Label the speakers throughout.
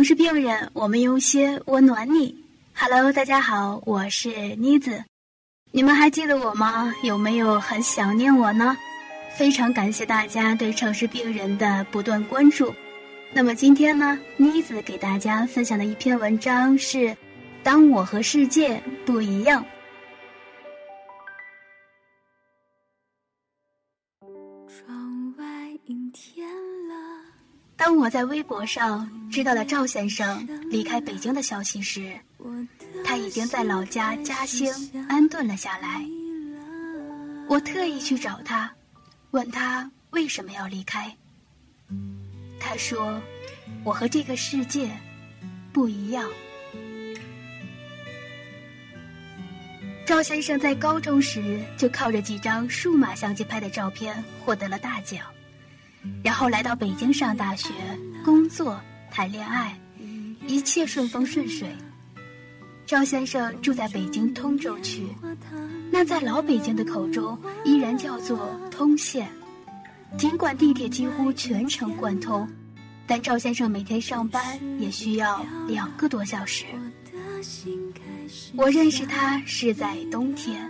Speaker 1: 城市病人，我们用心温暖你。Hello，大家好，我是妮子，你们还记得我吗？有没有很想念我呢？非常感谢大家对城市病人的不断关注。那么今天呢，妮子给大家分享的一篇文章是《当我和世界不一样》。当我在微博上知道了赵先生离开北京的消息时，他已经在老家嘉兴安顿了下来。我特意去找他，问他为什么要离开。他说：“我和这个世界不一样。”赵先生在高中时就靠着几张数码相机拍的照片获得了大奖。然后来到北京上大学、工作、谈恋爱，一切顺风顺水。赵先生住在北京通州区，那在老北京的口中依然叫做通县。尽管地铁几乎全程贯通，但赵先生每天上班也需要两个多小时。我认识他是在冬天。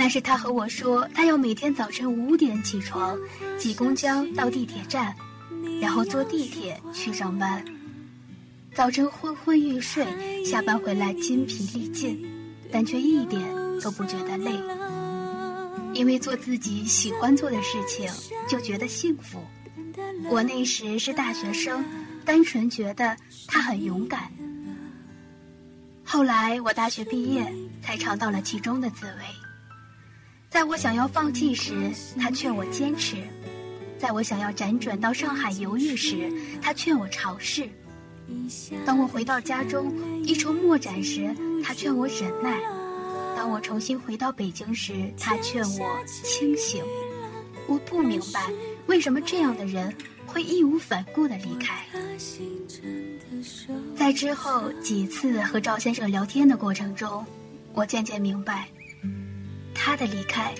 Speaker 1: 那是他和我说，他要每天早晨五点起床，挤公交到地铁站，然后坐地铁去上班。早晨昏昏欲睡，下班回来筋疲力尽，但却一点都不觉得累，因为做自己喜欢做的事情就觉得幸福。我那时是大学生，单纯觉得他很勇敢。后来我大学毕业，才尝到了其中的滋味。在我想要放弃时，他劝我坚持；在我想要辗转到上海犹豫时，他劝我尝试；当我回到家中一筹莫展时，他劝我忍耐；当我重新回到北京时，他劝我清醒。我不明白为什么这样的人会义无反顾地离开。在之后几次和赵先生聊天的过程中，我渐渐明白。他的离开，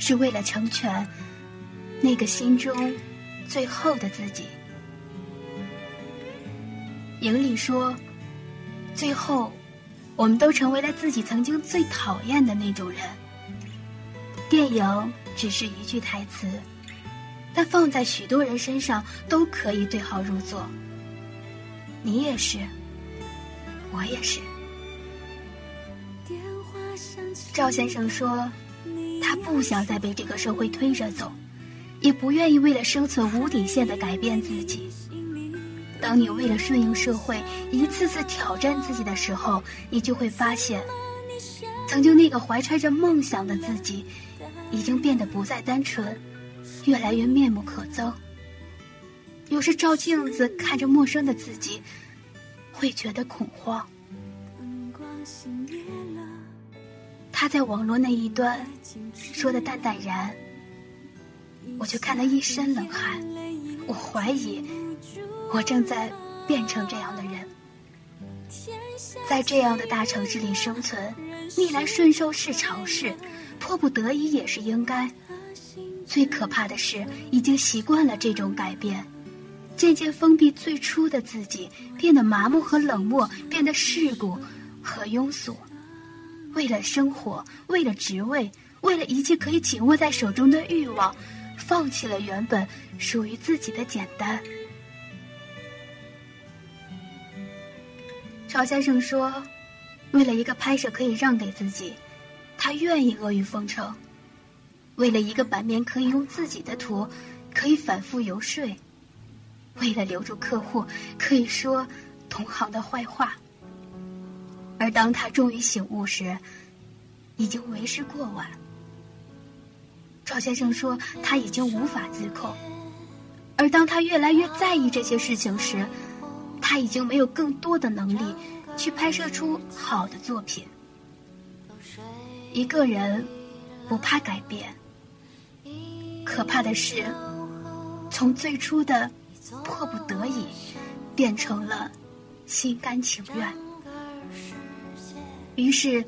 Speaker 1: 是为了成全那个心中最后的自己。影里说，最后，我们都成为了自己曾经最讨厌的那种人。电影只是一句台词，但放在许多人身上都可以对号入座。你也是，我也是。赵先生说：“他不想再被这个社会推着走，也不愿意为了生存无底线的改变自己。当你为了顺应社会一次次挑战自己的时候，你就会发现，曾经那个怀揣着梦想的自己，已经变得不再单纯，越来越面目可憎。有时照镜子看着陌生的自己，会觉得恐慌。”他在网络那一端说的淡淡然，我却看了一身冷汗。我怀疑，我正在变成这样的人，在这样的大城市里生存，逆来顺受是常事，迫不得已也是应该。最可怕的是，已经习惯了这种改变，渐渐封闭最初的自己，变得麻木和冷漠，变得世故和庸俗。为了生活，为了职位，为了一切可以紧握在手中的欲望，放弃了原本属于自己的简单。赵先生说：“为了一个拍摄可以让给自己，他愿意阿谀奉承；为了一个版面可以用自己的图，可以反复游说；为了留住客户，可以说同行的坏话。”而当他终于醒悟时，已经为时过晚。赵先生说他已经无法自控，而当他越来越在意这些事情时，他已经没有更多的能力去拍摄出好的作品。一个人不怕改变，可怕的是从最初的迫不得已变成了心甘情愿。于是，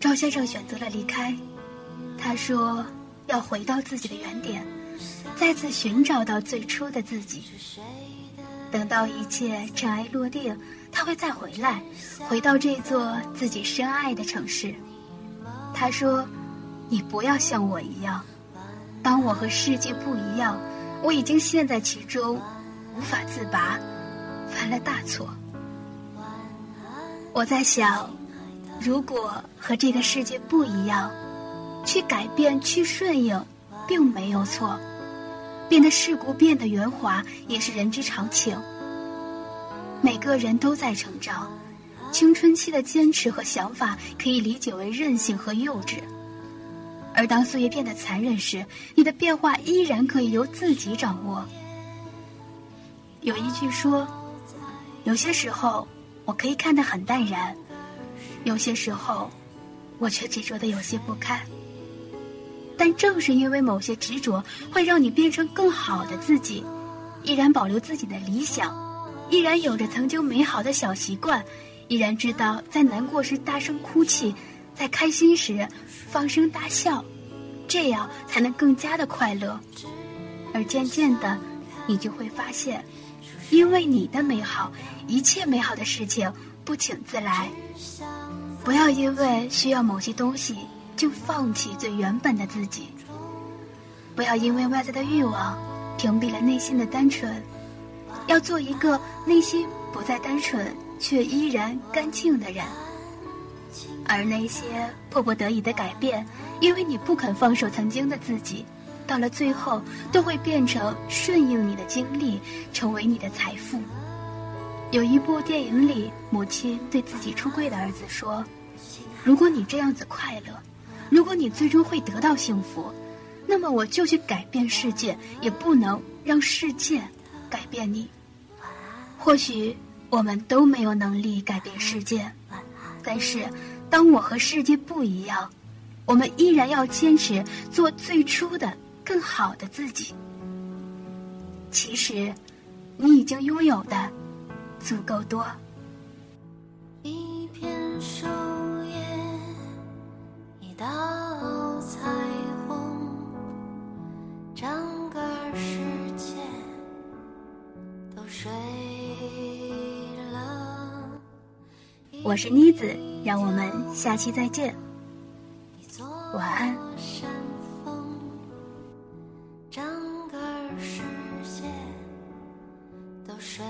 Speaker 1: 赵先生选择了离开。他说：“要回到自己的原点，再次寻找到最初的自己。”等到一切尘埃落定，他会再回来，回到这座自己深爱的城市。他说：“你不要像我一样，当我和世界不一样，我已经陷在其中，无法自拔，犯了大错。”我在想，如果和这个世界不一样，去改变、去顺应，并没有错。变得世故，变得圆滑，也是人之常情。每个人都在成长，青春期的坚持和想法可以理解为任性和幼稚。而当岁月变得残忍时，你的变化依然可以由自己掌握。有一句说：“有些时候我可以看得很淡然，有些时候我却执着的有些不堪。”但正是因为某些执着，会让你变成更好的自己，依然保留自己的理想，依然有着曾经美好的小习惯，依然知道在难过时大声哭泣，在开心时放声大笑，这样才能更加的快乐。而渐渐的，你就会发现，因为你的美好，一切美好的事情不请自来。不要因为需要某些东西。就放弃最原本的自己，不要因为外在的欲望屏蔽了内心的单纯，要做一个内心不再单纯却依然干净的人。而那些迫不得已的改变，因为你不肯放手曾经的自己，到了最后都会变成顺应你的经历，成为你的财富。有一部电影里，母亲对自己出柜的儿子说：“如果你这样子快乐。”如果你最终会得到幸福，那么我就去改变世界，也不能让世界改变你。或许我们都没有能力改变世界，但是当我和世界不一样，我们依然要坚持做最初的、更好的自己。其实，你已经拥有的足够多
Speaker 2: 一片树叶一道彩虹整个世界睡了。
Speaker 1: 我是妮子，让我们下期再见。晚安。整个世界都睡